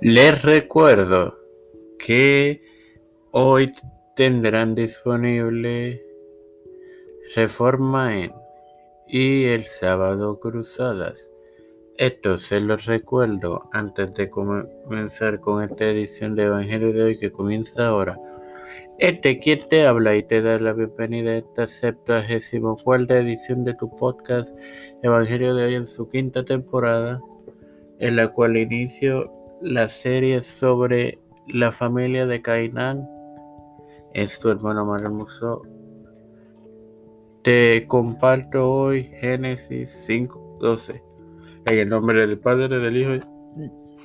Les recuerdo que hoy tendrán disponible Reforma en y el sábado Cruzadas. Esto se los recuerdo antes de comenzar con esta edición de Evangelio de hoy que comienza ahora. Este quien te habla y te da la bienvenida a esta 74 edición de tu podcast Evangelio de hoy en su quinta temporada, en la cual inicio la serie sobre la familia de Cainán. Es tu hermano más hermoso. Te comparto hoy Génesis 5:12. En el nombre del Padre, del Hijo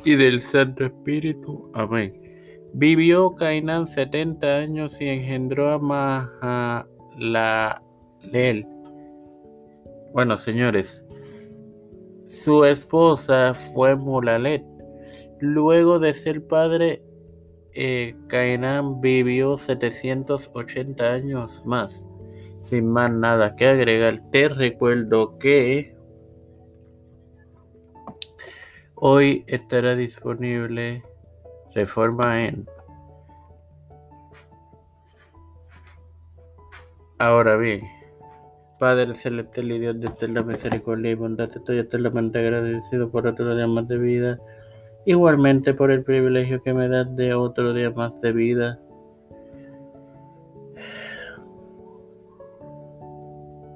y del Santo Espíritu. Amén. Vivió Cainán 70 años y engendró a Mahalalel. Bueno, señores, su esposa fue Mulalet Luego de ser padre, eh, Cainán vivió 780 años más. Sin más nada que agregar, te recuerdo que hoy estará disponible Reforma en. Ahora bien, Padre celestial y Dios de la misericordia y bondad, estoy eternamente agradecido por otro día más de vida Igualmente por el privilegio que me das de otro día más de vida.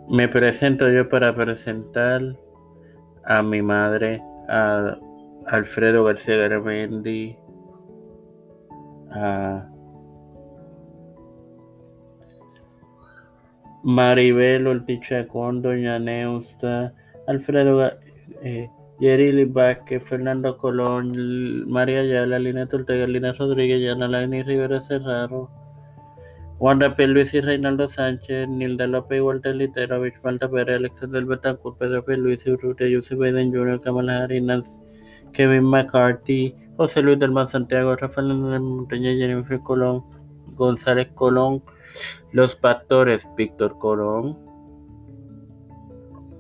Me presento yo para presentar a mi madre, a Alfredo García Garamendi, a Maribel Ortiz Chacón, Doña Neusta, Alfredo eh, Yerili Vázquez, Fernando Colón, María Ayala, Lina Ortega, Lina Rodríguez, Yana Rivera Serraro, Wanda P. Luis y Reinaldo Sánchez, Nilda López, Walter Litero, Malta Pérez, Alexander Betancourt, Pedro P. Luis, Urrutia, Yusuf Biden Jr., Kamala Harris, Kevin McCarthy, José Luis del Mar Santiago, Rafael Montaña, Jennifer Colón, González Colón, Los Pastores, Víctor Colón,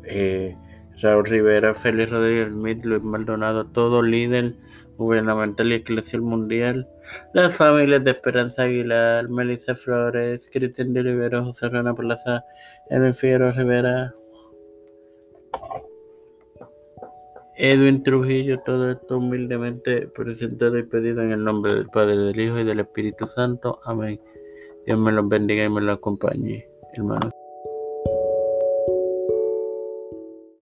eh, Raúl Rivera, Félix Rodríguez Smith, Luis Maldonado, todo líder gubernamental y eclesial mundial, las familias de Esperanza Aguilar, Melissa Flores, Cristian de Rivera, José Rana Plaza, Edwin Figueroa Rivera, Edwin Trujillo, todo esto humildemente presentado y pedido en el nombre del Padre, del Hijo y del Espíritu Santo. Amén. Dios me los bendiga y me los acompañe, hermanos.